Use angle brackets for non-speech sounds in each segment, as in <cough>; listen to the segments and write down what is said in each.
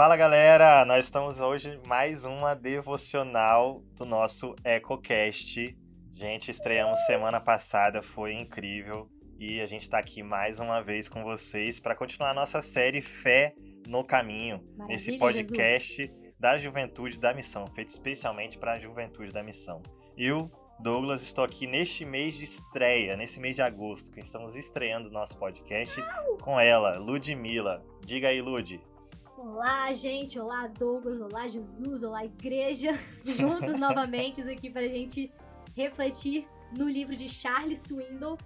Fala galera, nós estamos hoje mais uma devocional do nosso EcoCast. Gente, estreamos semana passada, foi incrível e a gente está aqui mais uma vez com vocês para continuar a nossa série Fé no Caminho, Maravilha, esse podcast Jesus. da Juventude da Missão, feito especialmente para a Juventude da Missão. Eu, Douglas, estou aqui neste mês de estreia, nesse mês de agosto, que estamos estreando o nosso podcast com ela, Ludmilla. Diga aí, Lud. Olá, gente. Olá, Douglas. Olá, Jesus. Olá, igreja. <laughs> Juntos novamente aqui para a gente refletir no livro de Charles Swindoll,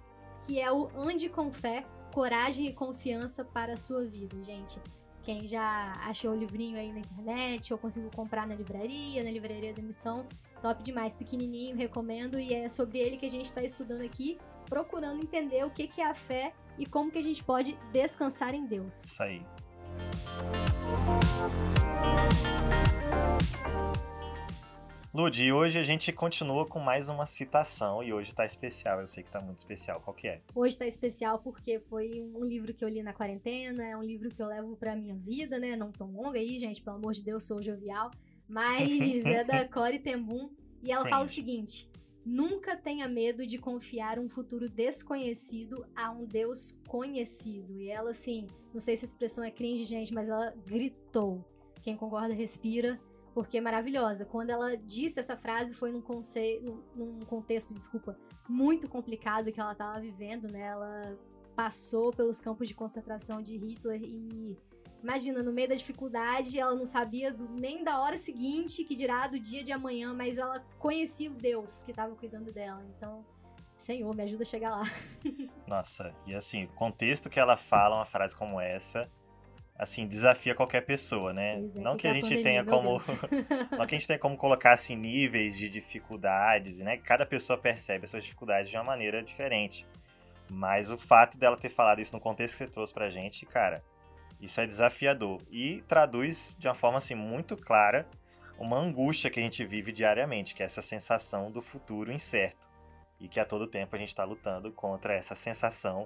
que é o Ande com Fé, Coragem e Confiança para a Sua Vida, gente. Quem já achou o livrinho aí na internet ou conseguiu comprar na livraria, na livraria da missão, top demais, pequenininho, recomendo. E é sobre ele que a gente está estudando aqui, procurando entender o que é a fé e como que a gente pode descansar em Deus. Isso aí. Lud, e hoje a gente continua com mais uma citação e hoje tá especial, eu sei que tá muito especial. Qual que é? Hoje tá especial porque foi um livro que eu li na quarentena, é um livro que eu levo pra minha vida, né? Não tão longa aí, gente, pelo amor de Deus, sou jovial. Mas <laughs> é da Cory Tembum e ela fala o Cringe. seguinte: Nunca tenha medo de confiar um futuro desconhecido a um Deus conhecido. E ela, assim, não sei se a expressão é cringe, gente, mas ela gritou. Quem concorda, respira, porque é maravilhosa. Quando ela disse essa frase, foi num, conce... num- contexto, desculpa, muito complicado que ela estava vivendo, né? Ela passou pelos campos de concentração de Hitler e imagina, no meio da dificuldade, ela não sabia do- nem da hora seguinte, que dirá do dia de amanhã, mas ela conhecia o Deus que estava cuidando dela. Então, Senhor, me ajuda a chegar lá. <laughs> Nossa, e assim, o contexto que ela fala uma frase como essa, assim, desafia qualquer pessoa, né? É, não que a é gente tenha como. <laughs> Não que a gente tenha como colocar assim níveis de dificuldades, né? Cada pessoa percebe as suas dificuldades de uma maneira diferente. Mas o fato dela ter falado isso no contexto que você trouxe pra gente, cara, isso é desafiador. E traduz de uma forma assim muito clara uma angústia que a gente vive diariamente, que é essa sensação do futuro incerto. E que a todo tempo a gente está lutando contra essa sensação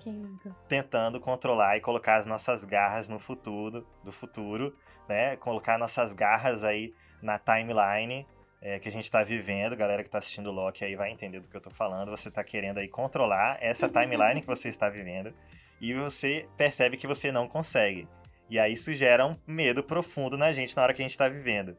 tentando controlar e colocar as nossas garras no futuro, do futuro, né? Colocar nossas garras aí na timeline é, que a gente está vivendo. Galera que está assistindo o Loki aí vai entender do que eu tô falando. Você está querendo aí controlar essa timeline que você está vivendo e você percebe que você não consegue. E aí isso gera um medo profundo na gente na hora que a gente está vivendo.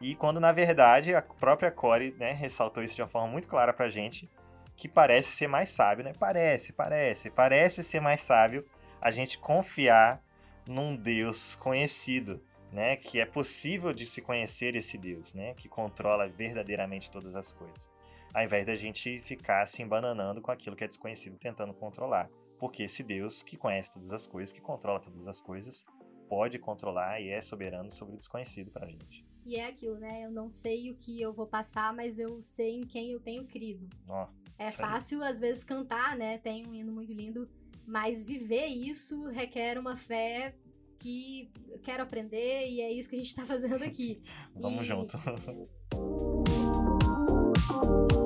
E quando na verdade a própria Corey né, ressaltou isso de uma forma muito clara pra gente, que parece ser mais sábio, né? Parece, parece, parece ser mais sábio a gente confiar num Deus conhecido, né? Que é possível de se conhecer esse Deus, né? Que controla verdadeiramente todas as coisas. Ao invés da gente ficar se embananando com aquilo que é desconhecido, tentando controlar. Porque esse Deus que conhece todas as coisas, que controla todas as coisas, pode controlar e é soberano sobre o desconhecido pra gente. E é aquilo, né? Eu não sei o que eu vou passar, mas eu sei em quem eu tenho crido. Ó, É aí. fácil, às vezes, cantar, né? Tem um hino muito lindo, mas viver isso requer uma fé que eu quero aprender e é isso que a gente tá fazendo aqui. <laughs> vamos E- junto. <laughs>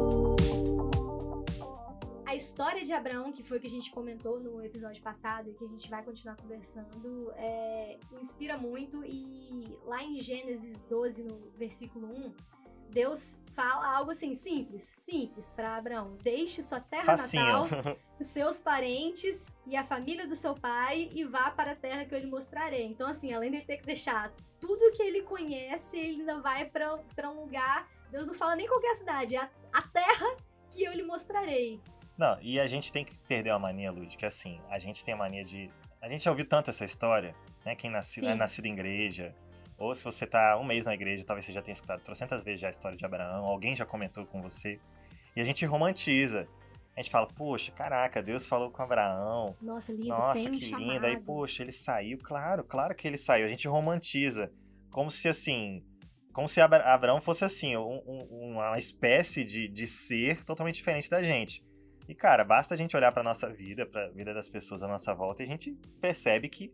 A história de Abraão, que foi o que a gente comentou no episódio passado e que a gente vai continuar conversando, é, inspira muito. E lá em Gênesis 12, no versículo 1, Deus fala algo assim, simples, simples para Abraão. Deixe sua terra Facinho. natal, <laughs> seus parentes e a família do seu pai e vá para a terra que eu lhe mostrarei. Então, assim, além de ele ter que deixar tudo que ele conhece, ele ainda vai para um lugar. Deus não fala nem qualquer cidade, é a, a terra que eu lhe mostrarei. Não, e a gente tem que perder a mania, Lud, que assim, a gente tem a mania de. A gente já ouviu tanto essa história, né? Quem nasce, Sim. é nascido em igreja, ou se você tá um mês na igreja, talvez você já tenha escutado trocentas vezes já a história de Abraão, alguém já comentou com você. E a gente romantiza. A gente fala, poxa, caraca, Deus falou com Abraão. Nossa, lindo, Nossa, que chamado. lindo. Aí, poxa, ele saiu. Claro, claro que ele saiu. A gente romantiza. Como se assim. Como se Abra- Abraão fosse assim, um- um- uma espécie de, de ser totalmente diferente da gente. E, cara, basta a gente olhar pra nossa vida, pra vida das pessoas à nossa volta, e a gente percebe que,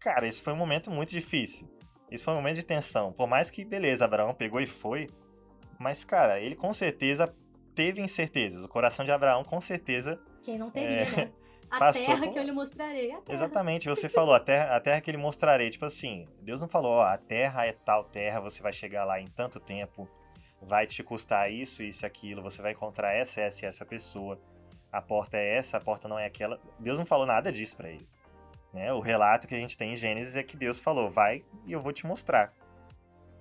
cara, esse foi um momento muito difícil. Esse foi um momento de tensão. Por mais que, beleza, Abraão pegou e foi. Mas, cara, ele com certeza teve incertezas. O coração de Abraão, com certeza, Quem não teria, É. né? <laughs> A Passou terra que eu lhe mostrarei. A terra. Exatamente, você falou, a terra, a terra que ele mostrarei. Tipo assim, Deus não falou, ó, a terra é tal terra, você vai chegar lá em tanto tempo, vai te custar isso, isso aquilo, você vai encontrar essa, essa e essa pessoa. A porta é essa, a porta não é aquela. Deus não falou nada disso pra ele. Né? O relato que a gente tem em Gênesis é que Deus falou, vai e eu vou te mostrar.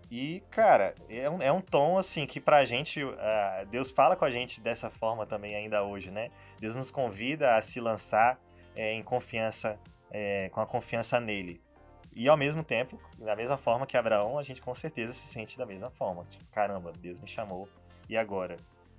E, cara, é um, é um tom, assim, que pra gente, ah, Deus fala com a gente dessa forma também ainda hoje, né? Deus nos convida a se lançar é, em confiança, é, com a confiança nele. E ao mesmo tempo, da mesma forma que Abraão, a gente com certeza se sente da mesma forma. Tipo, caramba, Deus me chamou, e agora?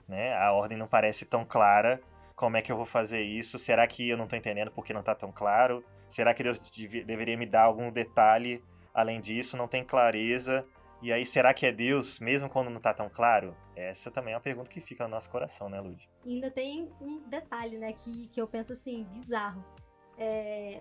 Né? A ordem não parece tão clara. Como é que eu vou fazer isso? Será que eu não tô entendendo porque não tá tão claro? Será que Deus dev- deveria me dar algum detalhe além disso? Não tem clareza. E aí, será que é Deus, mesmo quando não tá tão claro? Essa também é uma pergunta que fica no nosso coração, né, Lud? Ainda tem um detalhe, né, que, que eu penso assim, bizarro. É,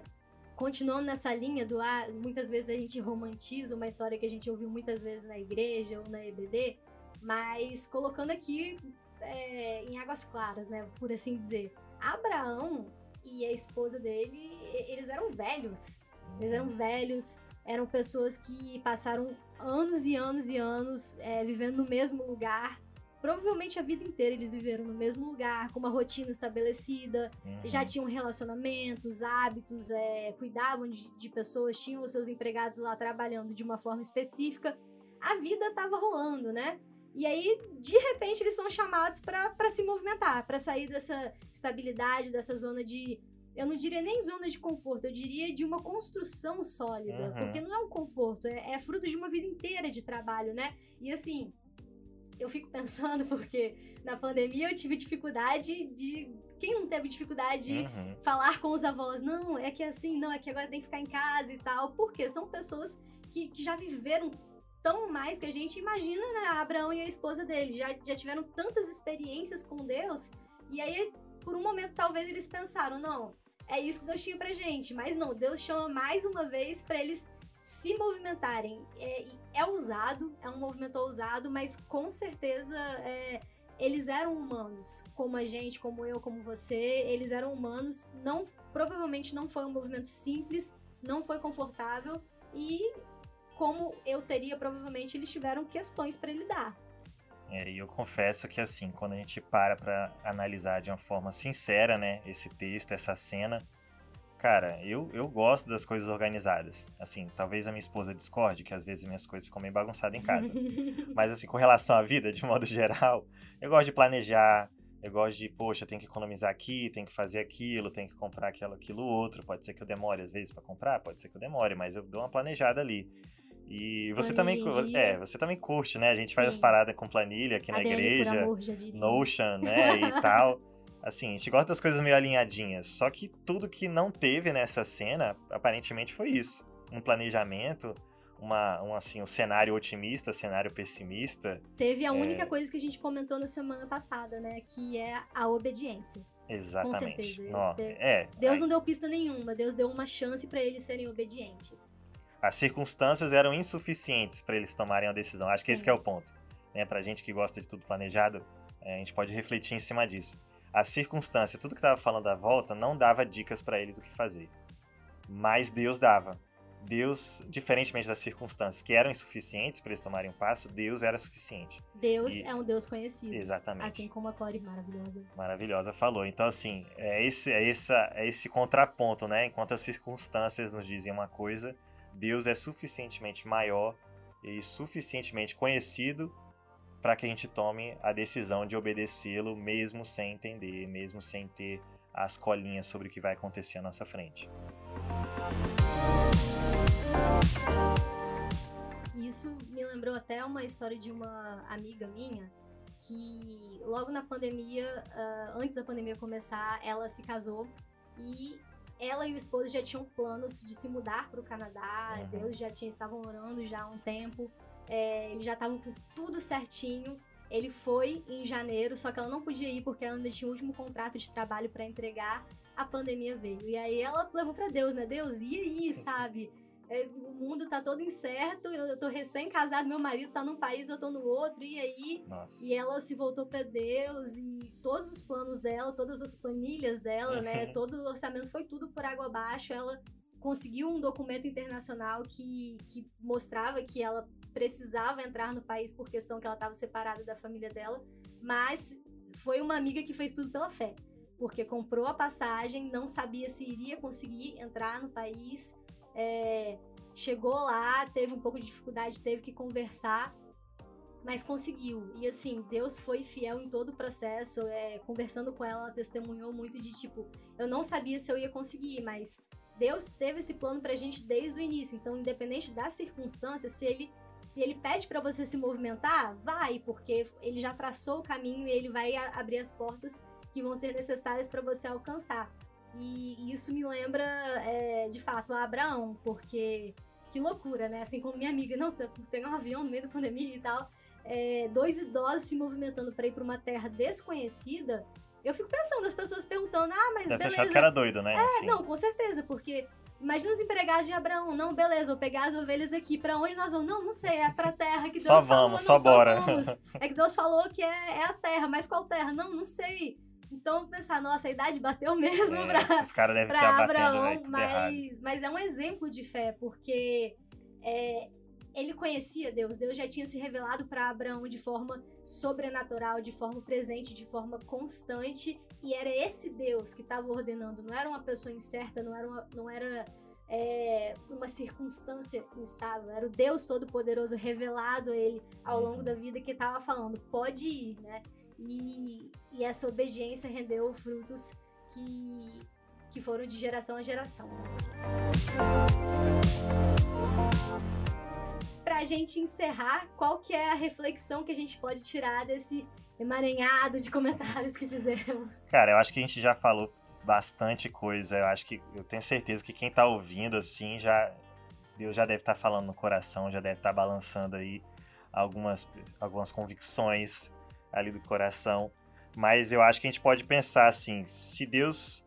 continuando nessa linha do ah, muitas vezes a gente romantiza uma história que a gente ouviu muitas vezes na igreja ou na EBD, mas colocando aqui é, em águas claras, né, por assim dizer. Abraão e a esposa dele, eles eram velhos. Eles eram velhos, eram pessoas que passaram anos e anos e anos é, vivendo no mesmo lugar. Provavelmente a vida inteira eles viveram no mesmo lugar, com uma rotina estabelecida, Uhum. já tinham relacionamentos, hábitos, é, cuidavam de, de pessoas, tinham os seus empregados lá trabalhando de uma forma específica. A vida tava rolando, né? E aí, de repente, eles são chamados para se movimentar, para sair dessa estabilidade, dessa zona de. Eu não diria nem zona de conforto, eu diria de uma construção sólida. Uhum. Porque não é um conforto, é, é fruto de uma vida inteira de trabalho, né? E assim, eu fico pensando <laughs> porque na pandemia eu tive dificuldade de. Quem não teve dificuldade de Uhum. falar com os avós? Não, é que assim, não, é que agora tem que ficar em casa e tal. Porque são pessoas que, que já viveram tão mais que a gente imagina, né? Abraão e a esposa dele já, já tiveram tantas experiências com Deus. E aí, por um momento, talvez eles pensaram: não, é isso que Deus tinha pra gente. Mas não, Deus chama mais uma vez pra eles se movimentarem. É, é ousado, é um movimento ousado, mas com certeza é, eles eram humanos, como a gente, como eu, como você. Eles eram humanos. Não, provavelmente não foi um movimento simples, não foi confortável e como eu teria, provavelmente eles tiveram questões pra lidar. É, e eu confesso que assim, quando a gente para pra analisar de uma forma sincera, né, esse texto, essa cena, cara, eu, eu gosto das coisas organizadas. Assim, talvez a minha esposa discorde, que às vezes minhas coisas ficam meio bagunçadas em casa. <laughs> Mas assim, com relação à vida, de modo geral, eu gosto de planejar, eu gosto de, poxa, tem que economizar aqui, tem que fazer aquilo, tem que comprar aquilo, aquilo outro. Pode ser que eu demore às vezes pra comprar, pode ser que eu demore, mas eu dou uma planejada ali. E você também, Planilha é, você também curte, né? A gente faz as Sim. paradas com planilha aqui na igreja, amor. Notion, né, e <laughs> tal. Assim, a gente gosta das coisas meio alinhadinhas. Só que tudo que não teve nessa cena, aparentemente foi isso. Um planejamento, uma, um, assim, um cenário otimista, cenário pessimista. Teve a É. única coisa que a gente comentou na semana passada, né? Que é a obediência. Exatamente. certeza. Nó- De- é, Deus aí- não deu pista nenhuma, Deus deu uma chance pra eles serem obedientes. As circunstâncias eram insuficientes para eles tomarem a decisão. Acho que esse Sim. que é o ponto. Né? Pra gente que gosta de tudo planejado, é, a gente pode refletir em cima disso. A circunstância, tudo que tava falando à volta, não dava dicas para ele do que fazer. Mas Deus dava. Deus, diferentemente das circunstâncias que eram insuficientes para eles tomarem um passo, Deus era suficiente. Deus E- é um Deus conhecido. Exatamente. Assim como a Core maravilhosa. Maravilhosa falou. Então, assim, é esse, é, essa, é esse contraponto, né? Enquanto as circunstâncias nos dizem uma coisa, Deus é suficientemente maior e suficientemente conhecido para que a gente tome a decisão de obedecê-lo, mesmo sem entender, mesmo sem ter as colinhas sobre o que vai acontecer à nossa frente. Isso me lembrou até uma história de uma amiga minha que logo na pandemia, ah, antes da pandemia começar, ela se casou e ela e o esposo já tinham planos de se mudar para o Canadá. Uhum. Deus já tinha estavam orando já há um tempo. É, eles já estavam com tudo certinho. Ele foi em janeiro, só que ela não podia ir porque ela ainda tinha o último contrato de trabalho para entregar. A pandemia veio. E aí ela levou para Deus, né? Deus, e aí, sabe? É, o mundo tá todo incerto, eu, tô recém-casado, meu marido tá num país, eu tô no outro, e aí? Nossa. E ela se voltou para Deus e todos os planos dela, todas as planilhas dela, né? Uhum. Todo o orçamento foi tudo por água abaixo. Ela conseguiu um documento internacional que, que mostrava que ela precisava entrar no país por questão que ela estava separada da família dela, mas foi uma amiga que fez tudo pela fé, porque comprou a passagem, não sabia se iria conseguir entrar no país, é, chegou lá, teve um pouco de dificuldade, teve que conversar, mas conseguiu. E assim, Deus foi fiel em todo o processo. É, conversando com ela, ela testemunhou muito de tipo, eu não sabia se eu ia conseguir, mas Deus teve esse plano pra gente desde o início. Então, independente das circunstâncias, se ele se ele pede para você se movimentar, vai, porque ele já traçou o caminho e ele vai abrir as portas que vão ser necessárias para você alcançar. E isso me lembra, é, de fato, a Abraão, porque que loucura, né? Assim como minha amiga, não, você pegar um avião no meio da pandemia e tal, é, dois idosos se movimentando para ir para uma terra desconhecida. Eu fico pensando, as pessoas perguntando, ah, mas Deve beleza. que era doido, né? É, Assim. não, com certeza, porque imagina os empregados de Abraão, não, beleza, vou pegar as ovelhas aqui, pra onde nós vamos? Não, não sei, é pra terra que Deus Só falou, vamos, não, só bora. vamos. É que Deus falou que é, é a terra, mas qual terra? Não, não sei. Então, pensar, nossa, a idade bateu mesmo É, pra, esses devem pra batendo, Abraão, tudo errado. mas, mas é um exemplo de fé, porque é, ele conhecia Deus, Deus já tinha se revelado para Abraão de forma sobrenatural, de forma presente, de forma constante, e era esse Deus que estava ordenando, não era uma pessoa incerta, não era uma, não era é, uma circunstância instável, era o Deus Todo-Poderoso revelado a ele ao longo Uhum. da vida que estava falando, pode ir, né? E, e essa obediência rendeu frutos que, que foram de geração a geração. Pra gente encerrar, qual que é a reflexão que a gente pode tirar desse emaranhado de comentários que fizemos? Cara, eu acho que a gente já falou bastante coisa. Eu acho que eu tenho certeza que quem tá ouvindo assim já Deus já deve estar falando no coração, já deve estar balançando aí algumas algumas convicções ali do coração. Mas eu acho que a gente pode pensar assim, se Deus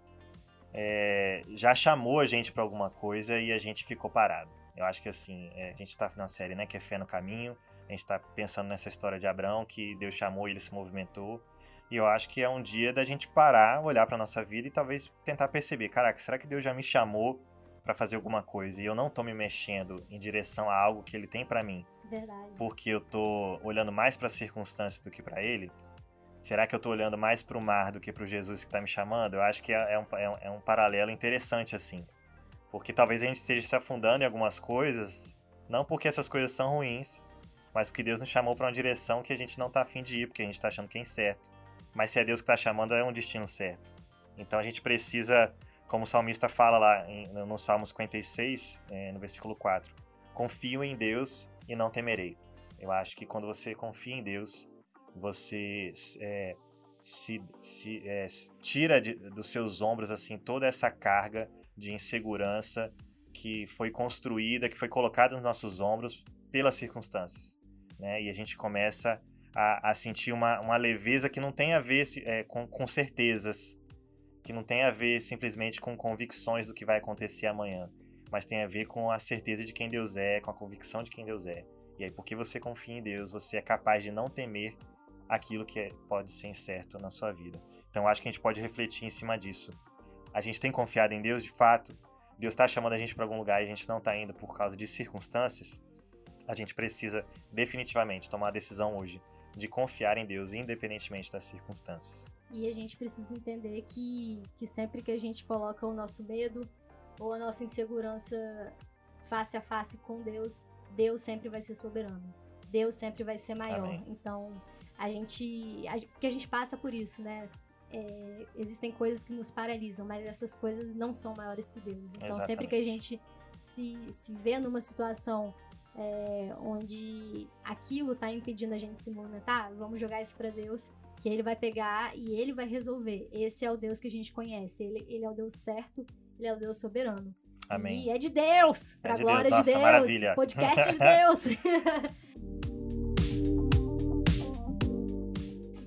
é, já chamou a gente para alguma coisa e a gente ficou parado. Eu acho que assim, é, a gente tá na série, né, que é fé no caminho. A gente tá pensando nessa história de Abraão que Deus chamou e ele se movimentou. E eu acho que é um dia da gente parar, olhar para nossa vida e talvez tentar perceber, caraca, será que Deus já me chamou para fazer alguma coisa e eu não tô me mexendo em direção a algo que ele tem para mim, Verdade. porque eu tô olhando mais para as circunstâncias do que para ele? Será que eu tô olhando mais para o mar do que para o Jesus que tá me chamando? Eu acho que é é um, é um, é um paralelo interessante assim. Porque talvez a gente esteja se afundando em algumas coisas, não porque essas coisas são ruins, mas porque Deus nos chamou para uma direção que a gente não tá afim de ir, porque a gente tá achando que é incerto. Mas se é Deus que tá chamando, é um destino certo. Então a gente precisa, como o salmista fala lá em- no Salmo 56, eh, no versículo 4, confio em Deus e não temerei. Eu acho que quando você confia em Deus, você eh, se, se, eh, tira de- dos seus ombros assim toda essa carga de insegurança que foi construída, que foi colocada nos nossos ombros pelas circunstâncias. Né? E a gente começa a, a sentir uma, uma leveza que não tem a ver é, com, com certezas, que não tem a ver simplesmente com convicções do que vai acontecer amanhã, mas tem a ver com a certeza de quem Deus é, com a convicção de quem Deus é. E aí, porque você confia em Deus, você é capaz de não temer aquilo que é- pode ser incerto na sua vida. Então, acho que a gente pode refletir em cima disso. A gente tem confiado em Deus de fato? Deus está chamando a gente para algum lugar e a gente não está indo por causa de circunstâncias? A gente precisa definitivamente tomar a decisão hoje de confiar em Deus, independentemente das circunstâncias. E a gente precisa entender que, que sempre que a gente coloca o nosso medo ou a nossa insegurança face a face com Deus, Deus sempre vai ser soberano. Deus sempre vai ser maior. Amém. Então, a gente. A, porque a gente passa por isso, né? É, existem coisas que nos paralisam, mas essas coisas não são maiores que Deus. Então, Exatamente. sempre que a gente se, se vê numa situação é, onde aquilo está impedindo a gente de se movimentar, vamos jogar isso para Deus, que ele vai pegar e ele vai resolver. Esse é o Deus que a gente conhece. Ele, ele é o Deus certo, ele é o Deus soberano. Amém. E é de Deus, pra de glória Deus. de Nossa, Deus. maravilha. Podcast de <laughs> Deus. <laughs>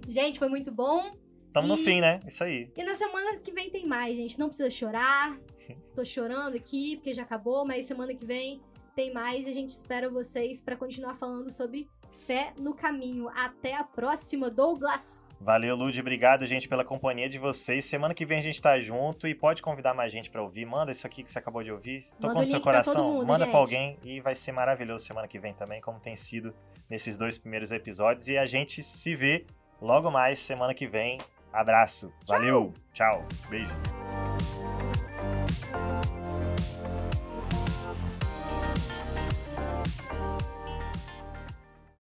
Gente, foi muito bom. Tamo E- no fim, né? Isso aí. E na semana que vem tem mais, gente. Não precisa chorar. <laughs> Tô chorando aqui porque já acabou, mas semana que vem tem mais e a gente espera vocês pra continuar falando sobre fé no caminho. Até a próxima, Douglas! Valeu, Lud. Obrigado, gente, pela companhia de vocês. Semana que vem a gente tá junto e pode convidar mais gente pra ouvir. Manda isso aqui que você acabou de ouvir. Tocou Manda o no seu coração. mundo, Manda gente. alguém e vai ser maravilhoso semana que vem também, como tem sido nesses dois primeiros episódios. E a gente se vê logo mais semana que vem. Abraço. Valeu. Tchau. Beijo.